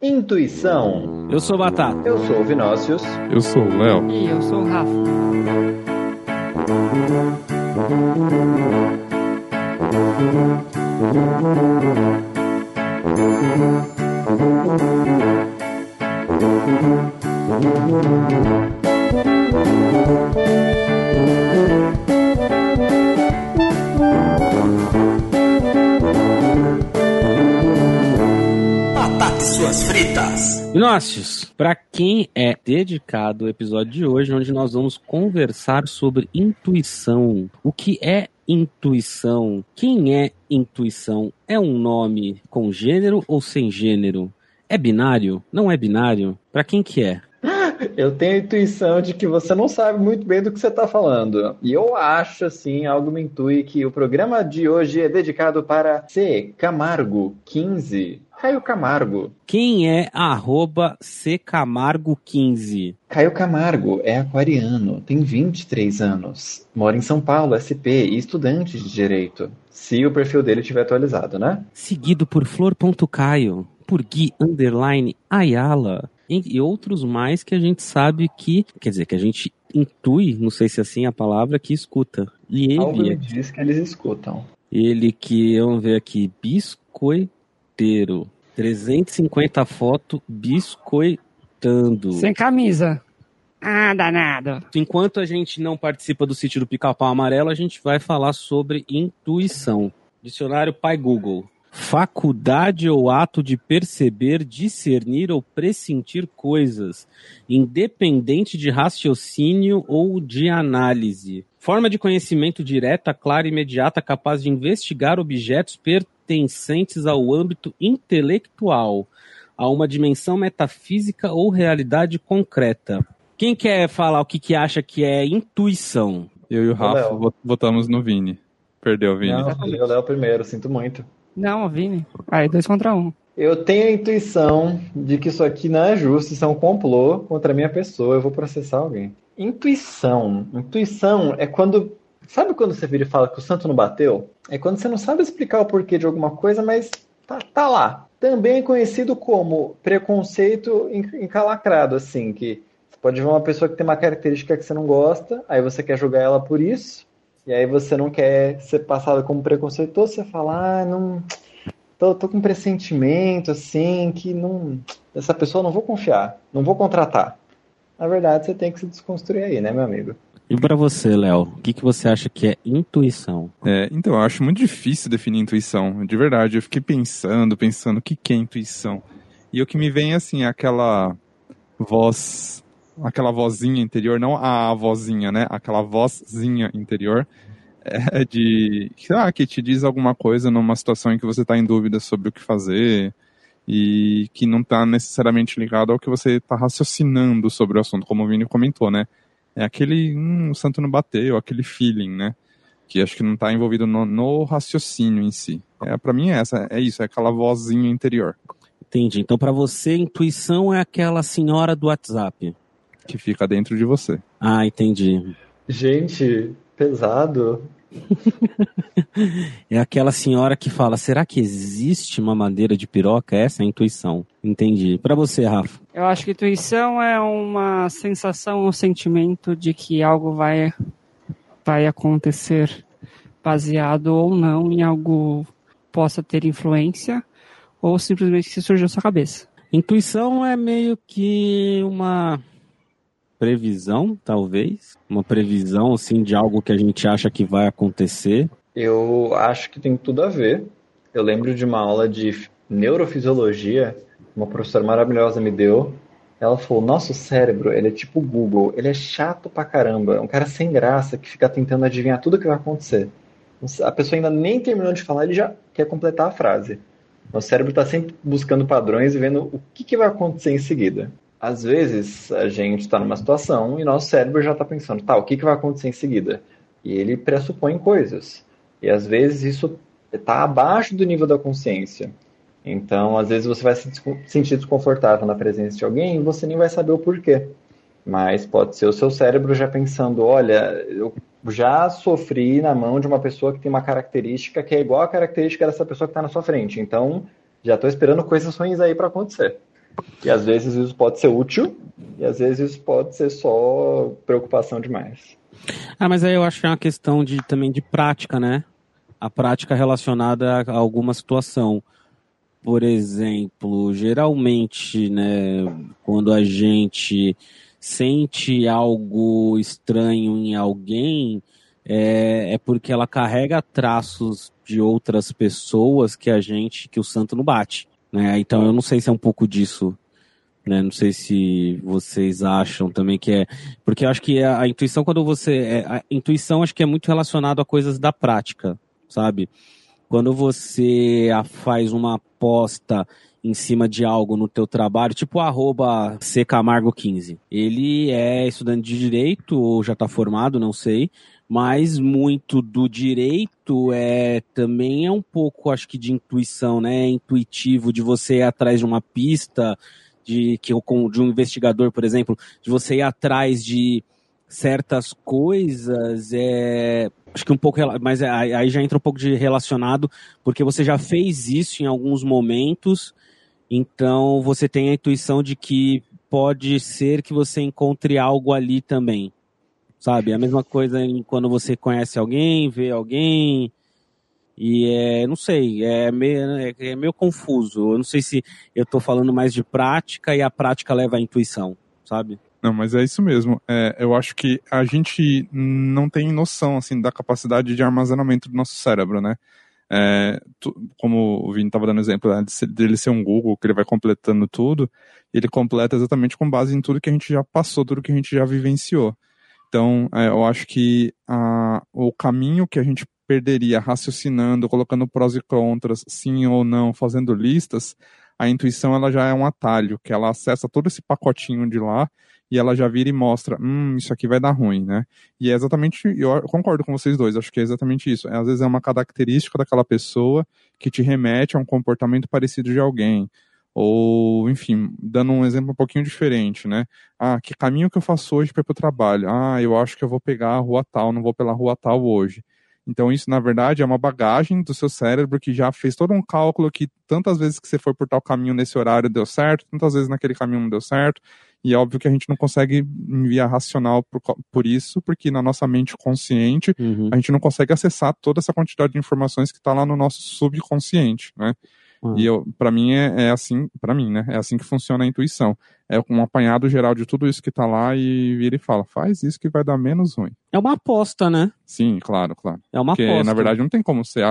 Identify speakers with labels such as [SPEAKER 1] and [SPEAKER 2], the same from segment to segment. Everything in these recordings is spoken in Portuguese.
[SPEAKER 1] Intuição.
[SPEAKER 2] Eu sou Batata.
[SPEAKER 1] Eu sou o Vinócius.
[SPEAKER 3] Eu sou o Léo.
[SPEAKER 4] E eu sou o Rafa.
[SPEAKER 5] Suas fritas.
[SPEAKER 2] Vinócius, para quem é dedicado o episódio de hoje, onde nós vamos conversar sobre intuição. O que é intuição? Quem é intuição? É um nome com gênero ou sem gênero? É binário? Não é binário? Para quem que é?
[SPEAKER 1] Eu tenho a intuição de que você não sabe muito bem do que você está falando. E eu acho, assim, algo me intui que o programa de hoje é dedicado para C. Camargo 15. Caio Camargo.
[SPEAKER 2] Quem é arroba ccamargo15?
[SPEAKER 1] Caio Camargo é aquariano, tem 23 anos, mora em São Paulo, SP e estudante de direito. Se o perfil dele estiver atualizado, né?
[SPEAKER 2] Seguido por flor.caio, por Gui Underline Ayala e outros mais que a gente sabe que, quer dizer, que a gente intui, não sei se é assim a palavra, que escuta. E
[SPEAKER 1] Algo me
[SPEAKER 2] ele,
[SPEAKER 1] diz que eles escutam.
[SPEAKER 2] ele que, vamos ver aqui, biscoiteiro. 350 fotos biscoitando.
[SPEAKER 4] Sem camisa. Ah, danado.
[SPEAKER 2] Enquanto a gente não participa do sítio do Pica-Pau Amarelo, a gente vai falar sobre intuição. Dicionário Pai Google. Faculdade ou ato de perceber, discernir ou pressentir coisas, independente de raciocínio ou de análise. Forma de conhecimento direta, clara e imediata, capaz de investigar objetos pertencentes ao âmbito intelectual, a uma dimensão metafísica ou realidade concreta. Quem quer falar o que, que acha que é intuição?
[SPEAKER 3] Eu e o Rafa
[SPEAKER 1] Léo.
[SPEAKER 3] votamos no Vini. Perdeu, Vini.
[SPEAKER 1] Não, eu Léo primeiro, sinto muito.
[SPEAKER 4] Não, Vini. Aí, dois contra um.
[SPEAKER 1] Eu tenho a intuição de que isso aqui não é justo, isso é um complô contra a minha pessoa, eu vou processar alguém. Intuição. Intuição é quando. Sabe quando você vira e fala que o santo não bateu? É quando você não sabe explicar o porquê de alguma coisa, mas tá, tá lá. Também é conhecido como preconceito en- encalacrado, assim, que você pode ver uma pessoa que tem uma característica que você não gosta, aí você quer julgar ela por isso, e aí você não quer ser passado como preconceituoso, você fala, ah, não. Tô, tô com um pressentimento, assim, que não. Essa pessoa não vou confiar, não vou contratar. Na verdade, você tem que se desconstruir aí, né, meu amigo?
[SPEAKER 2] E para você, Léo, o que, que você acha que é intuição?
[SPEAKER 3] É, então, eu acho muito difícil definir intuição. De verdade, eu fiquei pensando, pensando o que, que é intuição. E o que me vem, assim, é aquela voz, aquela vozinha interior, não a vozinha, né? Aquela vozinha interior é de, lá, que te diz alguma coisa numa situação em que você está em dúvida sobre o que fazer e que não está necessariamente ligado ao que você está raciocinando sobre o assunto, como o Vini comentou, né? É aquele, hum, o santo não bateu, aquele feeling, né? Que acho que não está envolvido no, no raciocínio em si. É, para mim é essa, é isso, é aquela vozinha interior
[SPEAKER 2] Entendi. Então, para você, intuição é aquela senhora do WhatsApp.
[SPEAKER 3] Que fica dentro de você.
[SPEAKER 2] Ah, entendi.
[SPEAKER 1] Gente, pesado.
[SPEAKER 2] É aquela senhora que fala: será que existe uma madeira de piroca? Essa é a intuição. Entendi. Para você, Rafa.
[SPEAKER 4] Eu acho que intuição é uma sensação, um sentimento de que algo vai, vai acontecer baseado ou não em algo possa ter influência ou simplesmente que surgiu na sua cabeça.
[SPEAKER 2] Intuição é meio que uma previsão, talvez. Uma previsão, assim, de algo que a gente acha que vai acontecer.
[SPEAKER 1] Eu acho que tem tudo a ver. Eu lembro de uma aula de neurofisiologia, uma professora maravilhosa me deu. Ela falou: Nosso cérebro, ele é tipo Google, ele é chato pra caramba. É um cara sem graça que fica tentando adivinhar tudo o que vai acontecer. A pessoa ainda nem terminou de falar, ele já quer completar a frase. O cérebro está sempre buscando padrões e vendo o que, que vai acontecer em seguida. Às vezes, a gente está numa situação e nosso cérebro já está pensando, tá, o que, que vai acontecer em seguida? E ele pressupõe coisas. E às vezes isso está abaixo do nível da consciência. Então, às vezes você vai se sentir desconfortável na presença de alguém e você nem vai saber o porquê. Mas pode ser o seu cérebro já pensando, olha, eu já sofri na mão de uma pessoa que tem uma característica que é igual à característica dessa pessoa que está na sua frente. Então, já estou esperando coisas ruins aí para acontecer. E às vezes isso pode ser útil, e às vezes isso pode ser só preocupação demais.
[SPEAKER 2] Ah, mas aí eu acho que é uma questão de, também de prática, né? A prática relacionada a alguma situação. Por exemplo, geralmente, né, quando a gente sente algo estranho em alguém, é, é porque ela carrega traços de outras pessoas que a gente, que o santo não bate. Né? Então eu não sei se é um pouco disso né? Não sei se vocês acham também que é. Porque eu acho que a, intuição, quando você. É, a intuição acho que é muito relacionado a coisas da prática, sabe? Quando você faz uma aposta em cima de algo no teu trabalho, tipo arroba ccamargo15. Ele é estudante de direito ou já está formado, não sei, mas muito do direito é também é um pouco, acho que de intuição, né? É intuitivo de você ir atrás de uma pista, de que de um investigador, por exemplo, de você ir atrás de certas coisas, é, acho que um pouco, mas é, aí já entra um pouco de relacionado, porque você já fez isso em alguns momentos, então você tem a intuição de que pode ser que você encontre algo ali também, sabe? A mesma coisa quando você conhece alguém, vê alguém, e é, não sei, é meio, é, é meio confuso. Eu não sei se eu estou falando mais de prática e a prática leva à intuição, sabe?
[SPEAKER 3] Não, mas é isso mesmo. É, eu acho que a gente não tem noção assim da capacidade de armazenamento do nosso cérebro, né? É, tu, como o Vini estava dando exemplo né, dele ser um Google, que ele vai completando tudo, ele completa exatamente com base em tudo que a gente já passou, tudo que a gente já vivenciou. Então, é, eu acho que a, o caminho que a gente perderia raciocinando, colocando prós e contras, sim ou não, fazendo listas, a intuição ela já é um atalho, que ela acessa todo esse pacotinho de lá e ela já vira e mostra, hum, isso aqui vai dar ruim, né? E é exatamente, eu concordo com vocês dois, acho que é exatamente isso. Às vezes é uma característica daquela pessoa que te remete a um comportamento parecido de alguém. Ou, enfim, dando um exemplo um pouquinho diferente, né? Ah, que caminho que eu faço hoje para ir para o trabalho? Ah, eu acho que eu vou pegar a rua tal, não vou pela rua tal hoje. Então, isso, na verdade, é uma bagagem do seu cérebro que já fez todo um cálculo que tantas vezes que você foi por tal caminho nesse horário deu certo, tantas vezes naquele caminho não deu certo. E é óbvio que a gente não consegue enviar racional por, por isso, porque na nossa mente consciente, uhum. a gente não consegue acessar toda essa quantidade de informações que está lá no nosso subconsciente, né? Uhum. E eu, para mim é, é assim, para mim, né? É assim que funciona a intuição. É um apanhado geral de tudo isso que tá lá e vira e fala, faz isso que vai dar menos ruim.
[SPEAKER 2] É uma aposta, né?
[SPEAKER 3] Sim, claro, claro.
[SPEAKER 2] É uma
[SPEAKER 3] Porque,
[SPEAKER 2] aposta.
[SPEAKER 3] na verdade, não tem como você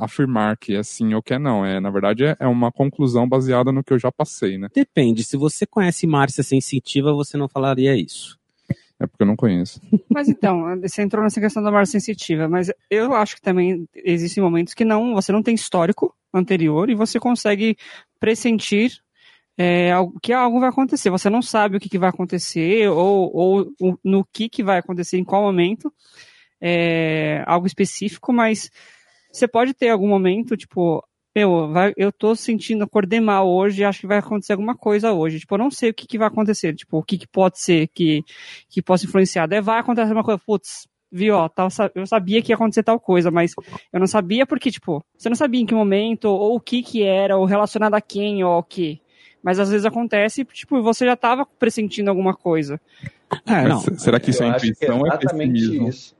[SPEAKER 3] afirmar que é sim ou que é não. É, na verdade, é, é uma conclusão baseada no que eu já passei, né?
[SPEAKER 2] Depende. Se você conhece Márcia Sensitiva, você não falaria isso.
[SPEAKER 3] É porque eu não conheço.
[SPEAKER 4] Mas então, você entrou nessa questão da Márcia sensitiva, mas eu acho que também existem momentos que não, você não tem histórico anterior e você consegue pressentir é, que algo vai acontecer. Você não sabe o que, que vai acontecer ou, ou, no que, que vai acontecer, em qual momento, é, algo específico, mas você pode ter algum momento, tipo, eu, vai, eu tô sentindo, acordei mal hoje, acho que vai acontecer alguma coisa hoje. Tipo, eu não sei o que, que vai acontecer, tipo, o que, que pode ser que, que possa influenciar. Daí vai acontecer uma coisa, putz, viu, ó, eu sabia que ia acontecer tal coisa, mas eu não sabia porque, tipo, você não sabia em que momento, ou o que que era, ou relacionado a quem, ou o que. Mas às vezes acontece, tipo, você já estava pressentindo alguma coisa.
[SPEAKER 3] É, não. Será que isso é intuição ou é pessimismo? Isso.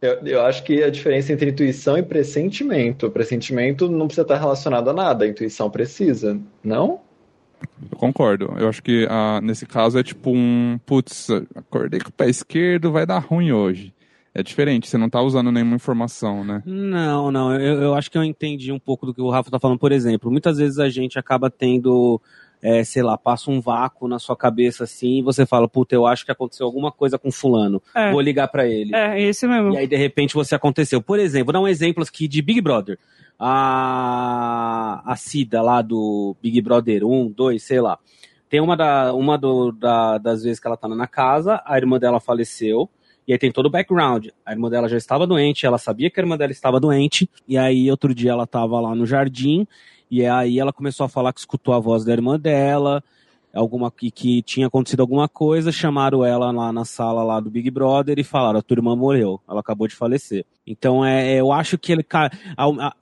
[SPEAKER 1] Eu, eu, acho que a diferença entre intuição e pressentimento. Pressentimento não precisa estar relacionado a nada, a intuição precisa, não?
[SPEAKER 3] Eu concordo. Eu acho que ah, nesse caso é tipo um, putz, acordei com o pé esquerdo, vai dar ruim hoje. É diferente, você não está usando nenhuma informação, né?
[SPEAKER 2] Não, não. Eu, eu acho que eu entendi um pouco do que o Rafa está falando. Por exemplo, muitas vezes a gente acaba tendo é, sei lá, passa um vácuo na sua cabeça assim e você fala, puta, eu acho que aconteceu alguma coisa com fulano. É. Vou ligar para ele.
[SPEAKER 4] É, esse mesmo.
[SPEAKER 2] E aí, de repente, você aconteceu. Por exemplo, vou dar um exemplo aqui de Big Brother. A, a Cida lá do Big Brother 1, 2, sei lá. Tem uma, da, uma do, da, das vezes que ela tá na casa, a irmã dela faleceu. E aí tem todo o background. A irmã dela já estava doente, ela sabia que a irmã dela estava doente. E aí outro dia ela estava lá no jardim e aí ela começou a falar que escutou a voz da irmã dela, alguma que, que tinha acontecido alguma coisa, chamaram ela lá na sala lá do Big Brother e falaram: a tua irmã morreu, ela acabou de falecer. Então é, eu acho que ele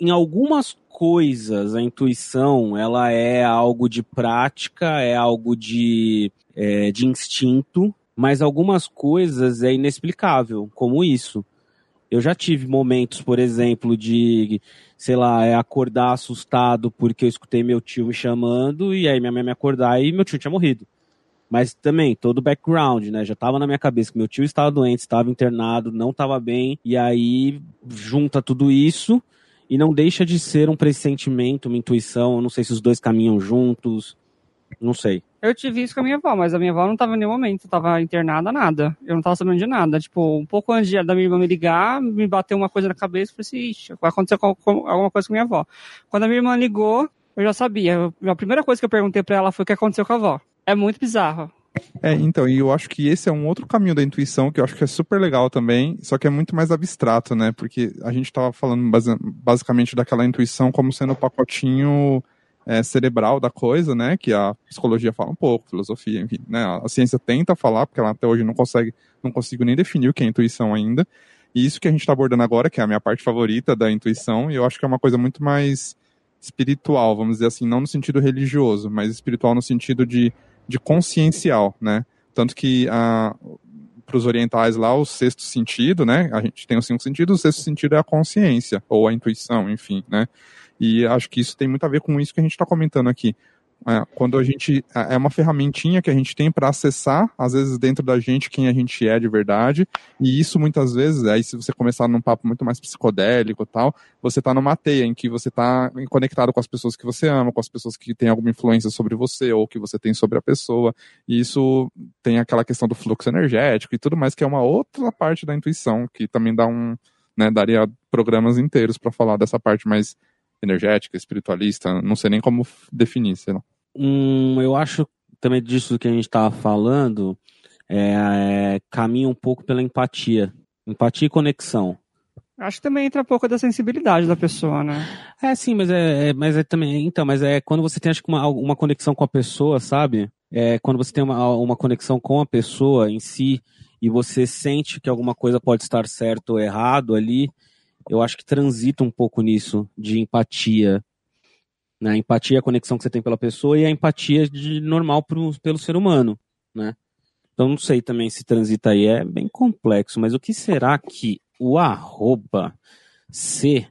[SPEAKER 2] em algumas coisas a intuição ela é algo de prática, é algo de, é, de instinto, mas algumas coisas é inexplicável, como isso. Eu já tive momentos, por exemplo, de, sei lá, é acordar assustado porque eu escutei meu tio me chamando e aí minha mãe me acordar e meu tio tinha morrido. Mas também, todo o background, né? Já estava na minha cabeça que meu tio estava doente, estava internado, não estava bem, e aí junta tudo isso e não deixa de ser um pressentimento, uma intuição. Eu não sei se os dois caminham juntos, não sei.
[SPEAKER 4] Eu tive isso com a minha avó, mas a minha avó não estava em nenhum momento, estava internada, nada. Eu não estava sabendo de nada. Tipo, um pouco antes da minha irmã me ligar, me bateu uma coisa na cabeça e falei assim, ixi, vai acontecer alguma coisa com a minha avó. Quando a minha irmã ligou, eu já sabia. A primeira coisa que eu perguntei para ela foi o que aconteceu com a avó. É muito bizarro.
[SPEAKER 3] É, então, e eu acho que esse é um outro caminho da intuição que eu acho que é super legal também, só que é muito mais abstrato, né? Porque a gente estava falando base, basicamente daquela intuição como sendo o pacotinho é, cerebral da coisa, né? Que a psicologia fala um pouco, filosofia, enfim, né? A ciência tenta falar, porque ela até hoje não consegue, não consigo nem definir o que é intuição ainda. E isso que a gente está abordando agora, que é a minha parte favorita da intuição, e eu acho que é uma coisa muito mais espiritual, vamos dizer assim, não no sentido religioso, mas espiritual no sentido de de consciencial, né? Tanto que ah, para os orientais lá, o sexto sentido, né? A gente tem os cinco sentidos, o sexto sentido é a consciência, ou a intuição, enfim, né? E acho que isso tem muito a ver com isso que a gente está comentando aqui. É, quando a gente é, é uma ferramentinha que a gente tem para acessar, às vezes dentro da gente quem a gente é de verdade, e isso muitas vezes, aí se você começar num papo muito mais psicodélico tal, você está numa teia em que você está conectado com as pessoas que você ama, com as pessoas que têm alguma influência sobre você ou que você tem sobre a pessoa, e isso tem aquela questão do fluxo energético e tudo mais que é uma outra parte da intuição que também dá um, né, daria programas inteiros para falar dessa parte mais energética, espiritualista, não sei nem como definir, sei lá.
[SPEAKER 2] Hum, eu acho também disso que a gente estava falando, é, é, caminha um pouco pela empatia. Empatia e conexão.
[SPEAKER 4] Acho que também entra um pouco da sensibilidade da pessoa, né?
[SPEAKER 2] É, sim, mas é, é mas é também. Então, mas é quando você tem acho que uma, uma conexão com a pessoa, sabe? É quando você tem uma, uma conexão com a pessoa em si e você sente que alguma coisa pode estar certo ou errado ali, eu acho que transita um pouco nisso de empatia, né? A empatia é a conexão que você tem pela pessoa e a empatia de normal pro, pelo ser humano, né? Então não sei também se transita aí, é bem complexo, mas o que será que o arroba C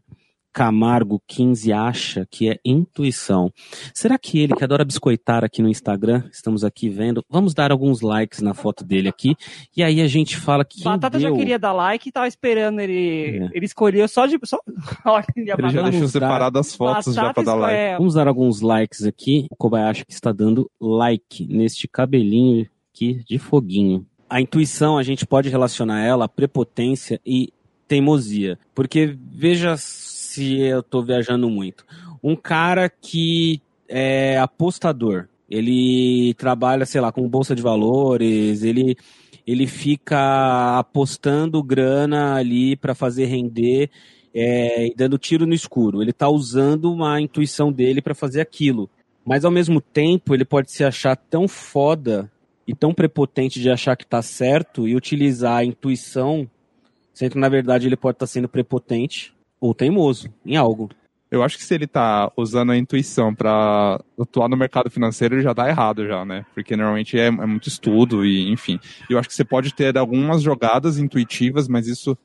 [SPEAKER 2] Camargo 15 acha que é intuição. Será que ele, que adora biscoitar aqui no Instagram, estamos aqui vendo, vamos dar alguns likes na foto dele aqui, e aí a gente fala que.
[SPEAKER 4] Batata
[SPEAKER 2] deu...
[SPEAKER 4] já queria dar like e tava esperando ele. É. Ele escolheu só de. Só...
[SPEAKER 3] ele já deixou separado as fotos Batata já pra dar like. É...
[SPEAKER 2] Vamos dar alguns likes aqui. O Kobayashi que está dando like neste cabelinho aqui de foguinho. A intuição, a gente pode relacionar ela à prepotência e teimosia. Porque veja se eu tô viajando muito. Um cara que é apostador, ele trabalha, sei lá, com bolsa de valores, ele ele fica apostando grana ali para fazer render é, dando tiro no escuro. Ele está usando uma intuição dele para fazer aquilo. Mas ao mesmo tempo, ele pode se achar tão foda e tão prepotente de achar que está certo e utilizar a intuição, sendo que na verdade ele pode estar tá sendo prepotente ou teimoso em algo.
[SPEAKER 3] Eu acho que se ele tá usando a intuição para atuar no mercado financeiro, ele já dá errado já, né? Porque normalmente é, é muito estudo e, enfim. Eu acho que você pode ter algumas jogadas intuitivas, mas isso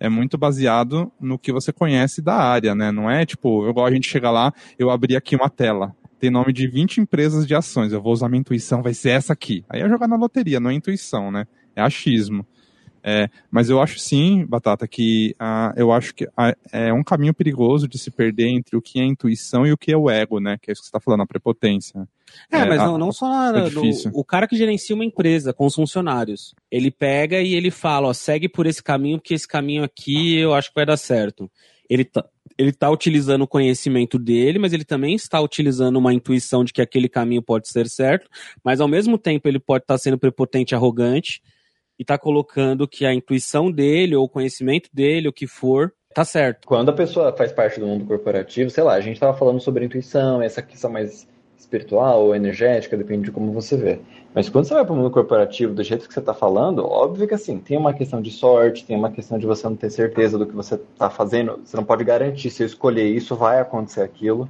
[SPEAKER 3] é muito baseado no que você conhece da área, né? Não é tipo, igual a gente chega lá, eu abri aqui uma tela, tem nome de 20 empresas de ações, eu vou usar minha intuição, vai ser essa aqui. Aí é jogar na loteria, não é intuição, né? É achismo. É, mas eu acho sim, Batata, que uh, eu acho que uh, é um caminho perigoso de se perder entre o que é intuição e o que é o ego, né? Que é isso que você está falando, a prepotência.
[SPEAKER 2] É, é mas não, não só é do, o cara que gerencia uma empresa com os funcionários, ele pega e ele fala, ó, segue por esse caminho, porque esse caminho aqui eu acho que vai dar certo. Ele tá, ele tá utilizando o conhecimento dele, mas ele também está utilizando uma intuição de que aquele caminho pode ser certo, mas ao mesmo tempo ele pode estar tá sendo prepotente, arrogante, e está colocando que a intuição dele ou o conhecimento dele, o que for, tá certo.
[SPEAKER 1] Quando a pessoa faz parte do mundo corporativo, sei lá, a gente estava falando sobre intuição, essa questão mais espiritual ou energética, depende de como você vê. Mas quando você vai para o mundo corporativo, do jeito que você está falando, óbvio que assim, tem uma questão de sorte, tem uma questão de você não ter certeza do que você está fazendo, você não pode garantir, se eu escolher isso, vai acontecer aquilo,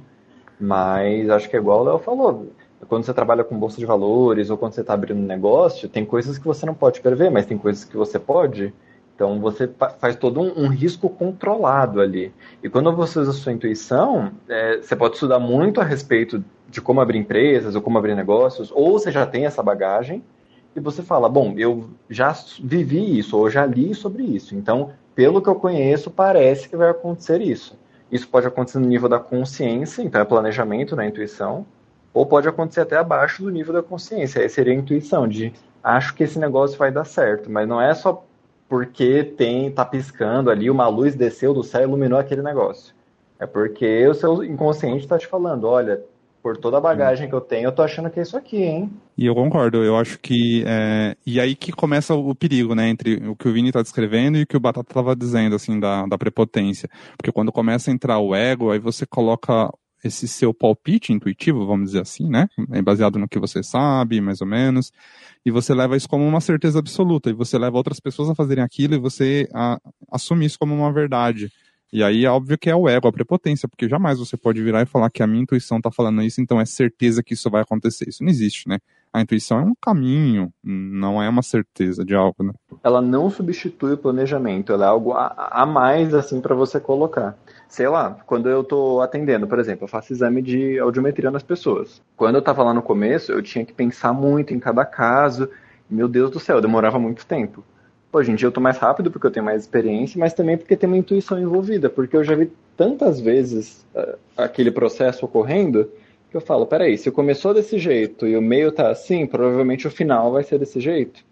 [SPEAKER 1] mas acho que é igual o Léo falou, quando você trabalha com bolsa de valores ou quando você está abrindo um negócio, tem coisas que você não pode prever, mas tem coisas que você pode, então você faz todo um, um, risco controlado ali. E quando você usa a sua intuição, é, você pode estudar muito a respeito de como abrir empresas ou como abrir negócios, ou você já tem essa bagagem e você fala, bom, eu já vivi isso, ou já li sobre isso. Então, pelo que eu conheço, parece que vai acontecer isso. Isso pode acontecer no nível da consciência, então é planejamento, não é intuição, ou pode acontecer até abaixo do nível da consciência. Aí seria a intuição de acho que esse negócio vai dar certo, mas não é só porque tem tá piscando ali, uma luz desceu do céu e iluminou aquele negócio. É porque o seu inconsciente está te falando, olha, por toda a bagagem que eu tenho, eu tô achando que é isso aqui, hein?
[SPEAKER 3] E eu concordo, eu acho que. É... E aí que começa o perigo, né? Entre o que o Vini tá descrevendo e o que o Batata tava dizendo, assim, da, da prepotência. Porque quando começa a entrar o ego, aí você coloca esse seu palpite intuitivo, vamos dizer assim, né? É baseado no que você sabe, mais ou menos. E você leva isso como uma certeza absoluta. E você leva outras pessoas a fazerem aquilo e você a, assume isso como uma verdade. E aí é óbvio que é o ego, a prepotência, porque jamais você pode virar e falar que a minha intuição está falando isso, então é certeza que isso vai acontecer. Isso não existe, né? A intuição é um caminho, não é uma certeza de algo, né?
[SPEAKER 1] Ela não substitui o planejamento, ela é algo a, a mais, assim, para você colocar. Sei lá, quando eu estou atendendo, por exemplo, eu faço exame de audiometria nas pessoas. Quando eu estava lá no começo, eu tinha que pensar muito em cada caso. Meu Deus do céu, demorava muito tempo. Hoje em dia eu tô mais rápido porque eu tenho mais experiência, mas também porque tem uma intuição envolvida, porque eu já vi tantas vezes uh, aquele processo ocorrendo eu falo, peraí, se começou desse jeito e o meio tá assim, provavelmente o final vai ser desse jeito.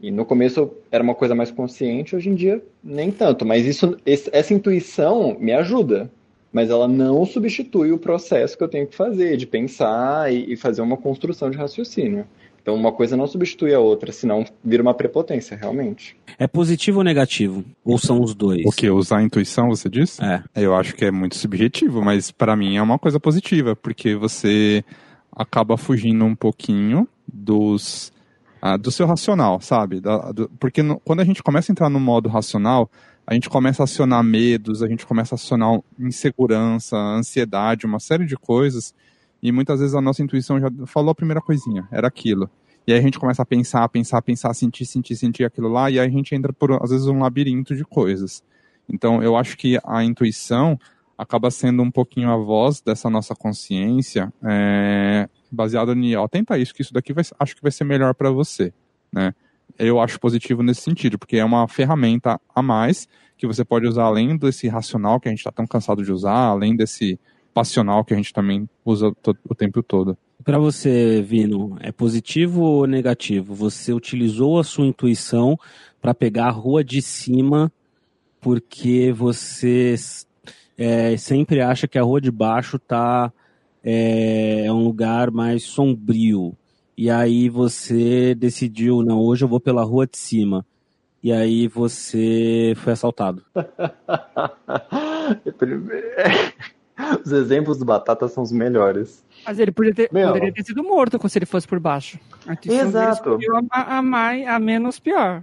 [SPEAKER 1] E no começo era uma coisa mais consciente, hoje em dia nem tanto. Mas isso, essa intuição me ajuda, mas ela não substitui o processo que eu tenho que fazer de pensar e fazer uma construção de raciocínio. Então uma coisa não substitui a outra, senão vira uma prepotência, realmente.
[SPEAKER 2] É positivo ou negativo? Ou são os dois?
[SPEAKER 3] O que? Usar a intuição, você disse?
[SPEAKER 2] É.
[SPEAKER 3] Eu acho que é muito subjetivo, mas para mim é uma coisa positiva, porque você acaba fugindo um pouquinho dos ah, do seu racional, sabe? Da, do, porque no, quando a gente começa a entrar no modo racional, a gente começa a acionar medos, a gente começa a acionar insegurança, ansiedade, uma série de coisas e muitas vezes a nossa intuição já falou a primeira coisinha, era aquilo. E aí a gente começa a pensar, pensar, pensar, sentir, sentir, sentir aquilo lá, e aí a gente entra por, às vezes, um labirinto de coisas. Então, eu acho que a intuição acaba sendo um pouquinho a voz dessa nossa consciência, é, baseada em, ó, tenta isso, que isso daqui vai, acho que vai ser melhor para você, né? Eu acho positivo nesse sentido, porque é uma ferramenta a mais que você pode usar além desse racional que a gente está tão cansado de usar, além desse passional que a gente também usa o tempo todo.
[SPEAKER 2] Para você, Vino, é positivo ou negativo? Você utilizou a sua intuição para pegar a rua de cima porque você é, sempre acha que a rua de baixo tá é, é um lugar mais sombrio. E aí você decidiu, não, hoje eu vou pela rua de cima. E aí você foi assaltado.
[SPEAKER 1] Os exemplos do Batata são os melhores.
[SPEAKER 4] Mas ele poderia ter, poderia ter sido morto se ele fosse por baixo.
[SPEAKER 1] Exato.
[SPEAKER 4] A, a, mais, a menos pior.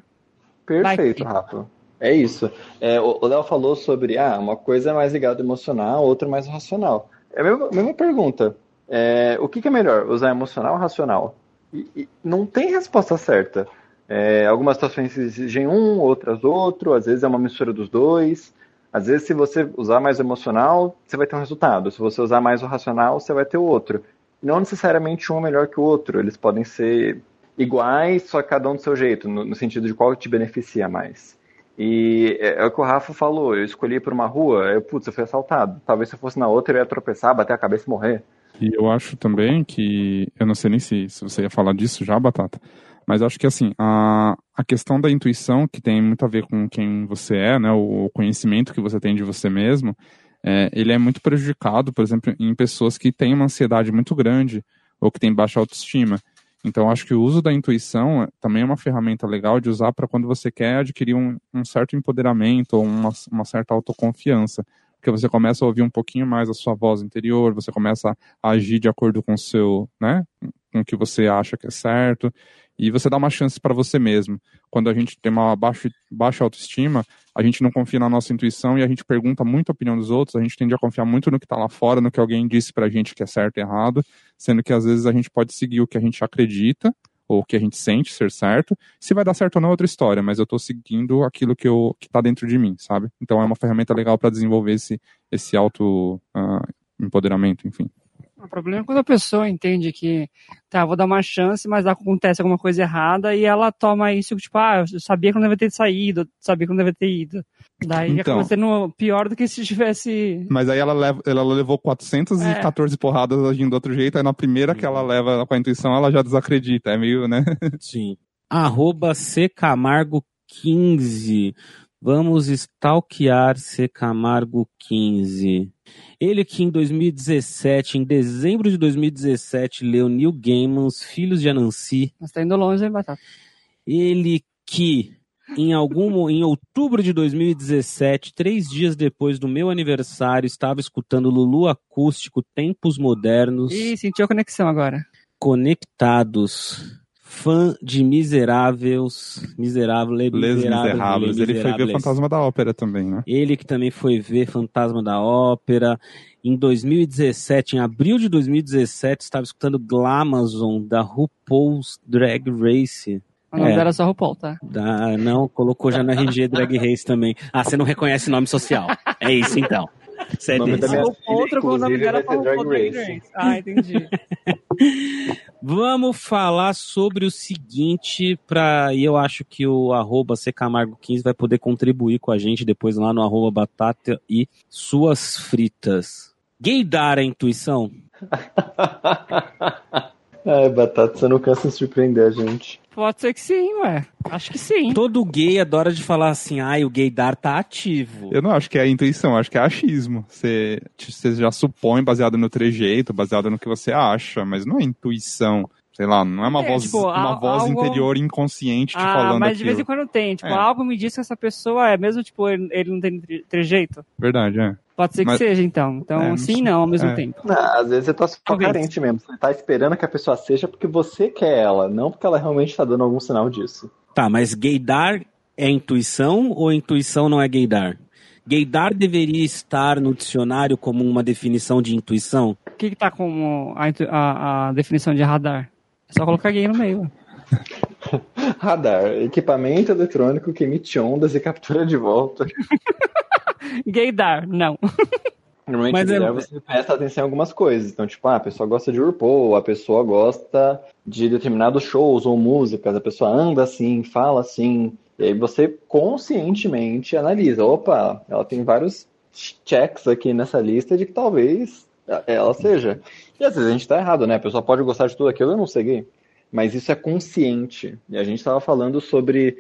[SPEAKER 1] Perfeito, Rafa. É isso. É, o Léo falou sobre ah, uma coisa é mais ligada emocional, outra mais racional. É a mesma, mesma pergunta. É, o que, que, é melhor, usar emocional ou racional? E, e não tem resposta certa. É, algumas situações exigem um, outras outro, às vezes é uma mistura dos dois. Às vezes, se você usar mais o emocional, você vai ter um resultado. Se você usar mais o racional, você vai ter o outro. Não necessariamente um é melhor que o outro. Eles podem ser iguais, só cada um do seu jeito, no, no sentido de qual te beneficia mais. E é, é, o que o Rafa falou, eu escolhi por uma rua, eu, putz, eu fui assaltado. Talvez se eu fosse na outra, eu ia tropeçar, bater a cabeça e morrer.
[SPEAKER 3] E eu acho também que, eu não sei nem se, se você ia falar disso já, Batata, mas acho que assim, a, a questão da intuição, que tem muito a ver com quem você é, né, o conhecimento que você tem de você mesmo, é, ele é muito prejudicado, por exemplo, em pessoas que têm uma ansiedade muito grande ou que têm baixa autoestima. Então, acho que o uso da intuição também é uma ferramenta legal de usar para quando você quer adquirir um, um certo empoderamento ou uma, uma certa autoconfiança. Porque você começa a ouvir um pouquinho mais a sua voz interior, você começa a agir de acordo com o seu, né? Com o que você acha que é certo. E você dá uma chance para você mesmo. Quando a gente tem uma baixa, baixa autoestima, a gente não confia na nossa intuição e a gente pergunta muito a opinião dos outros, a gente tende a confiar muito no que está lá fora, no que alguém disse pra gente que é certo e errado, sendo que às vezes a gente pode seguir o que a gente acredita ou que a gente sente ser certo. Se vai dar certo ou não é outra história, mas eu estou seguindo aquilo que, eu, que tá dentro de mim, sabe? Então é uma ferramenta legal para desenvolver esse, esse auto uh, empoderamento, enfim.
[SPEAKER 4] O problema é quando a pessoa entende que, tá, vou dar uma chance, mas acontece alguma coisa errada e ela toma isso, tipo, ah, eu sabia que não devia ter saído, sabia que não devia ter ido. Daí então, acaba sendo pior do que se tivesse.
[SPEAKER 3] Mas aí ela, leva, ela levou 414 é. porradas agindo do outro jeito, aí na primeira que ela leva com a intuição, ela já desacredita. É meio, né?
[SPEAKER 2] Sim. Arroba C Camargo 15. Vamos stalkear C Camargo 15. Ele que em 2017, em dezembro de 2017, leu Neil Gaiman's Filhos de Anansi.
[SPEAKER 4] Mas tá indo longe, hein, Batata?
[SPEAKER 2] Ele que em algum em outubro de 2017, três dias depois do meu aniversário, estava escutando Lulu acústico Tempos Modernos.
[SPEAKER 4] Ih, sentiu a conexão agora.
[SPEAKER 2] Conectados fã de Miseráveis, Miserável, Les
[SPEAKER 3] Miseráveis. Ele foi ver Fantasma da Ópera também, né?
[SPEAKER 2] Ele que também foi ver Fantasma da Ópera. Em 2017, em abril de 2017, estava escutando Glamazon da RuPaul's Drag Race.
[SPEAKER 4] O nome é. era só RuPaul, tá?
[SPEAKER 2] Da, não, colocou já no RG Drag Race também. Ah, você não reconhece nome social. É isso então.
[SPEAKER 4] Você é Outro com o nome dela RuPaul Drag Race. Ah, entendi.
[SPEAKER 2] Vamos falar sobre o seguinte, pra, e eu acho que o arroba ccamargo15 vai poder contribuir com a gente depois lá no arroba batata e suas fritas. Gaydar a intuição?
[SPEAKER 1] Ai, Batata, você não cansa de surpreender a gente.
[SPEAKER 4] Pode ser que sim, ué. Acho que sim.
[SPEAKER 2] Todo gay adora de falar assim, ai, o gaydar tá ativo.
[SPEAKER 3] Eu não acho que é intuição, acho que é achismo. Você, você já supõe baseado no trejeito, baseado no que você acha, mas não é intuição sei lá, não é uma é, voz, tipo, uma voz algo... interior inconsciente te ah, falando
[SPEAKER 4] mas
[SPEAKER 3] aquilo.
[SPEAKER 4] de vez em quando tem, tipo, é. algo me diz que essa pessoa é, mesmo, tipo, ele, ele não tem trejeito.
[SPEAKER 3] Verdade, é.
[SPEAKER 4] Pode ser mas... que seja, então. Então, é, sim e não ao mesmo é. tempo.
[SPEAKER 1] Não, às vezes você tá só carente mesmo. Você tá esperando que a pessoa seja porque você quer ela, não porque ela realmente tá dando algum sinal disso.
[SPEAKER 2] Tá, mas gaydar é intuição ou intuição não é gaydar? Gaydar deveria estar no dicionário como uma definição de intuição?
[SPEAKER 4] O que, que tá como a, a, a definição de radar? É só colocar gay no meio.
[SPEAKER 1] Radar, equipamento eletrônico que emite ondas e captura de volta.
[SPEAKER 4] Gaydar, não.
[SPEAKER 1] Normalmente Mas é... você presta atenção em algumas coisas. Então, tipo, ah, a pessoa gosta de RuPaul, a pessoa gosta de determinados shows ou músicas, a pessoa anda assim, fala assim. E aí você conscientemente analisa, opa, ela tem vários checks aqui nessa lista de que talvez ela seja. E às vezes a gente está errado, né? A pessoa pode gostar de tudo aquilo e não seguir. Mas isso é consciente. E a gente estava falando sobre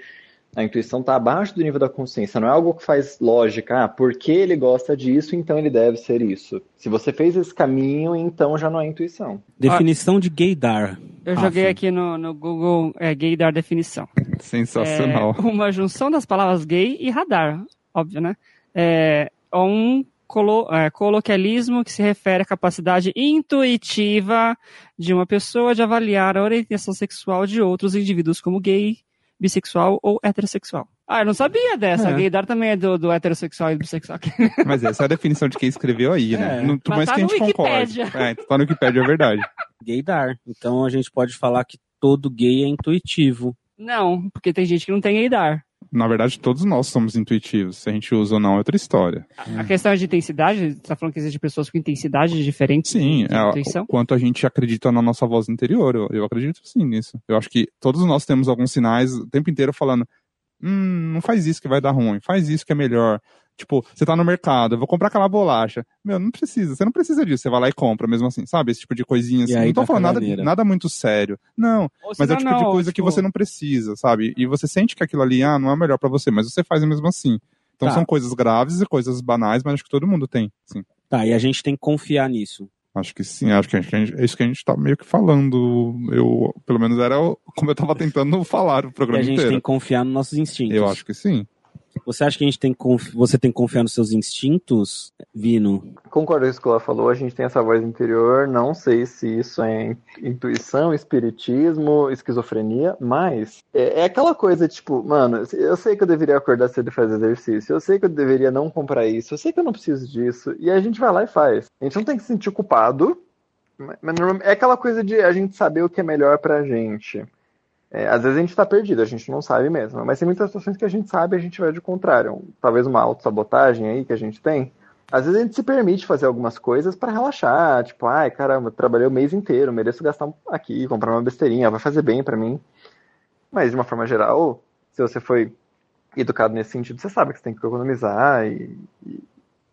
[SPEAKER 1] a intuição estar tá abaixo do nível da consciência. Não é algo que faz lógica. Ah, porque ele gosta disso, então ele deve ser isso. Se você fez esse caminho, então já não é intuição.
[SPEAKER 2] Definição de gaydar.
[SPEAKER 4] Eu joguei aqui no, no Google é, gaydar definição.
[SPEAKER 3] Sensacional.
[SPEAKER 4] É uma junção das palavras gay e radar, óbvio, né? É um colo, é, coloquialismo que se refere à capacidade intuitiva de uma pessoa de avaliar a orientação sexual de outros indivíduos como gay, bissexual ou heterossexual. Ah, eu não sabia dessa. É. Gaydar também é do, do heterossexual e bissexual.
[SPEAKER 3] Mas essa é a definição de quem escreveu aí, né? É. Não, mas, mas tá que a gente concorde. É, tá no Wikipedia, é verdade.
[SPEAKER 2] Gaydar. Então a gente pode falar que todo gay é intuitivo.
[SPEAKER 4] Não, porque tem gente que não tem gaydar
[SPEAKER 3] na verdade, todos nós somos intuitivos. Se a gente usa ou não é outra história.
[SPEAKER 4] A questão é de intensidade, você está falando que existem pessoas com intensidades diferentes
[SPEAKER 3] sim, de é, intuição? quanto a gente acredita na nossa voz interior. Eu, eu acredito sim nisso. Eu acho que todos nós temos alguns sinais o tempo inteiro falando: hum, não faz isso que vai dar ruim, faz isso que é melhor. Tipo, você tá no mercado, eu vou comprar aquela bolacha. Meu, não precisa, você não precisa disso, você vai lá e compra mesmo assim, sabe? Esse tipo de coisinha assim. Não tô falando nada, nada muito sério. Não, mas é o tipo não, de coisa tipo... que você não precisa, sabe? E você sente que aquilo ali, ah, não é melhor para você, mas você faz mesmo assim. Então tá. são coisas graves e coisas banais, mas acho que todo mundo tem, sim.
[SPEAKER 2] Tá, e a gente tem que confiar nisso.
[SPEAKER 3] Acho que sim, acho que, gente, é isso que a gente tá meio que falando. Eu, pelo menos era como eu tava tentando falar o programa
[SPEAKER 2] inteiro.
[SPEAKER 3] E a gente
[SPEAKER 2] inteiro. tem que confiar nos nossos instintos.
[SPEAKER 3] Eu acho que sim.
[SPEAKER 2] Você acha que a gente tem conf... você tem que confiar nos seus instintos, Vino?
[SPEAKER 1] Concordo com isso que ela falou, a gente tem essa voz interior, não sei se isso é intuição, espiritismo, esquizofrenia, mas é, é aquela coisa, tipo, mano, eu sei que eu deveria acordar cedo e fazer exercício, eu sei que eu deveria não comprar isso, eu sei que eu não preciso disso, e a gente vai lá e faz. A gente não tem que se sentir culpado, é aquela coisa de a gente saber o que é melhor pra gente. É, às vezes a gente está perdido, a gente não sabe mesmo. Mas tem muitas situações que a gente sabe a gente vai de contrário. Talvez uma autossabotagem aí que a gente tem. Às vezes a gente se permite fazer algumas coisas para relaxar. Tipo, ai, caramba, trabalhei o mês inteiro, mereço gastar aqui, comprar uma besteirinha, vai fazer bem para mim. Mas de uma forma geral, se você foi educado nesse sentido, você sabe que você tem que economizar e, e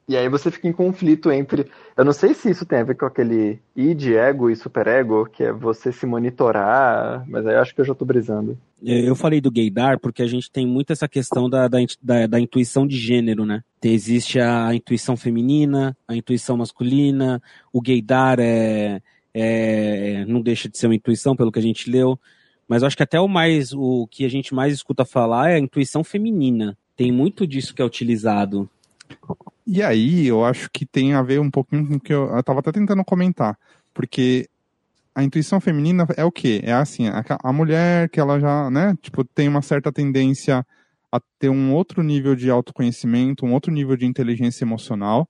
[SPEAKER 1] e aí você fica em conflito entre. Eu não sei se isso tem a ver com aquele id, ego e superego, que é você se monitorar, mas aí eu acho que eu já tô brisando.
[SPEAKER 2] Eu falei do gaydar porque a gente tem muito essa questão da, da, da, da intuição de gênero, né? Existe a intuição feminina, a intuição masculina, o gaydar é, é, não deixa de ser uma intuição, pelo que a gente leu. Mas eu acho que até o mais o que a gente mais escuta falar é a intuição feminina. Tem muito disso que é utilizado.
[SPEAKER 3] E aí, eu acho que tem a ver um pouquinho com o que eu, eu tava até tentando comentar, porque a intuição feminina é o quê? É assim, a, a, mulher que ela já, né, tipo, tem uma certa tendência a ter um outro nível de autoconhecimento, um outro nível de inteligência emocional,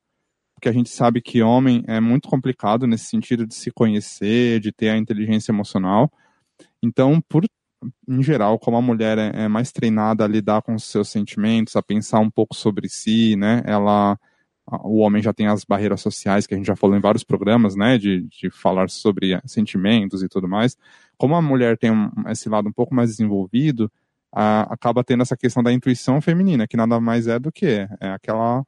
[SPEAKER 3] porque a gente sabe que homem é muito complicado nesse sentido de se conhecer, de ter a inteligência emocional. Então, por em geral, como a mulher é, é, mais treinada a lidar com os seus sentimentos, a pensar um pouco sobre si, né? Ela, o homem já tem as barreiras sociais que a gente já falou em vários programas, né? De, de falar sobre sentimentos e tudo mais. Como a mulher tem um, esse lado um pouco mais desenvolvido, a, acaba tendo essa questão da intuição feminina, que nada mais é do que é aquela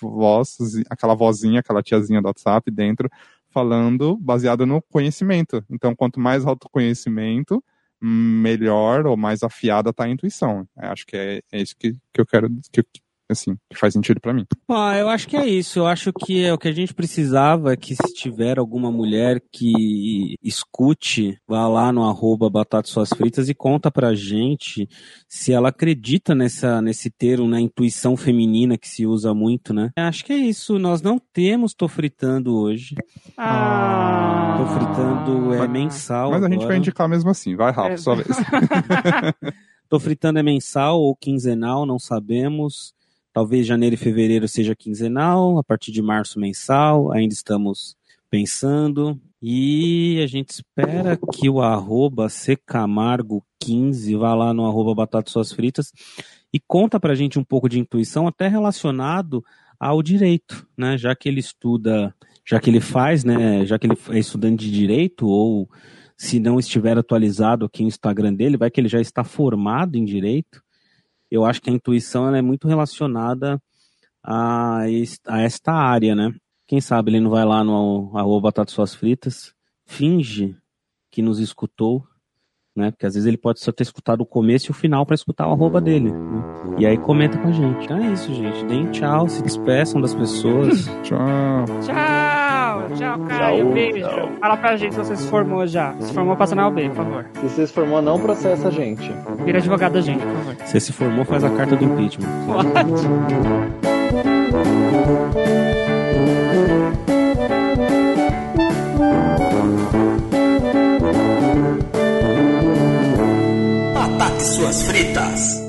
[SPEAKER 3] voz, aquela vozinha, aquela tiazinha do WhatsApp dentro falando baseado no conhecimento. Então, quanto mais autoconhecimento, melhor ou mais afiada está a intuição. Eu acho que é, é isso que, que eu quero, que, assim, que faz sentido para mim.
[SPEAKER 2] Ah, eu acho que é isso. Eu acho que é o que a gente precisava é que se tiver alguma mulher que escute, vá lá no arroba Batata Suas Fritas e conta pra gente se ela acredita nessa, nesse termo, na né, intuição feminina que se usa muito, né? Acho que é isso. Nós não temos Tô Fritando hoje. Ah. Tô Fritando é mas, mensal.
[SPEAKER 3] Mas a gente vai indicar mesmo assim. Vai rápido, é. sua vez.
[SPEAKER 2] Tô Fritando é mensal ou quinzenal, não sabemos. Talvez janeiro e fevereiro seja quinzenal, a partir de março mensal, ainda estamos pensando. E a gente espera que o arroba Camargo15 vá lá no arroba Batata Suas Fritas e conta pra gente um pouco de intuição, até relacionado ao direito, né? Já que ele estuda, já que ele faz, né? Já que ele é estudante de direito, ou se não estiver atualizado aqui no Instagram dele, vai que ele já está formado em direito eu acho que a intuição é muito relacionada a, a esta área, né? Quem sabe ele não vai lá no arroba Batata Suas Fritas, finge que nos escutou, né? Porque às vezes ele pode só ter escutado o começo e o final para escutar o arroba dele. Né? E aí comenta com a gente. Então é isso, gente. Deem tchau, se despeçam das pessoas.
[SPEAKER 3] tchau.
[SPEAKER 4] Tchau. Tchau, Caio. Tchau, beijo. Tchau. Fala pra gente se você se formou já. Se formou, passa na UB, por favor.
[SPEAKER 1] Se você se formou, não processa a gente.
[SPEAKER 4] Vira advogado da gente, por favor.
[SPEAKER 2] Se se formou, faz a carta do impeachment.
[SPEAKER 5] Ataque suas fritas.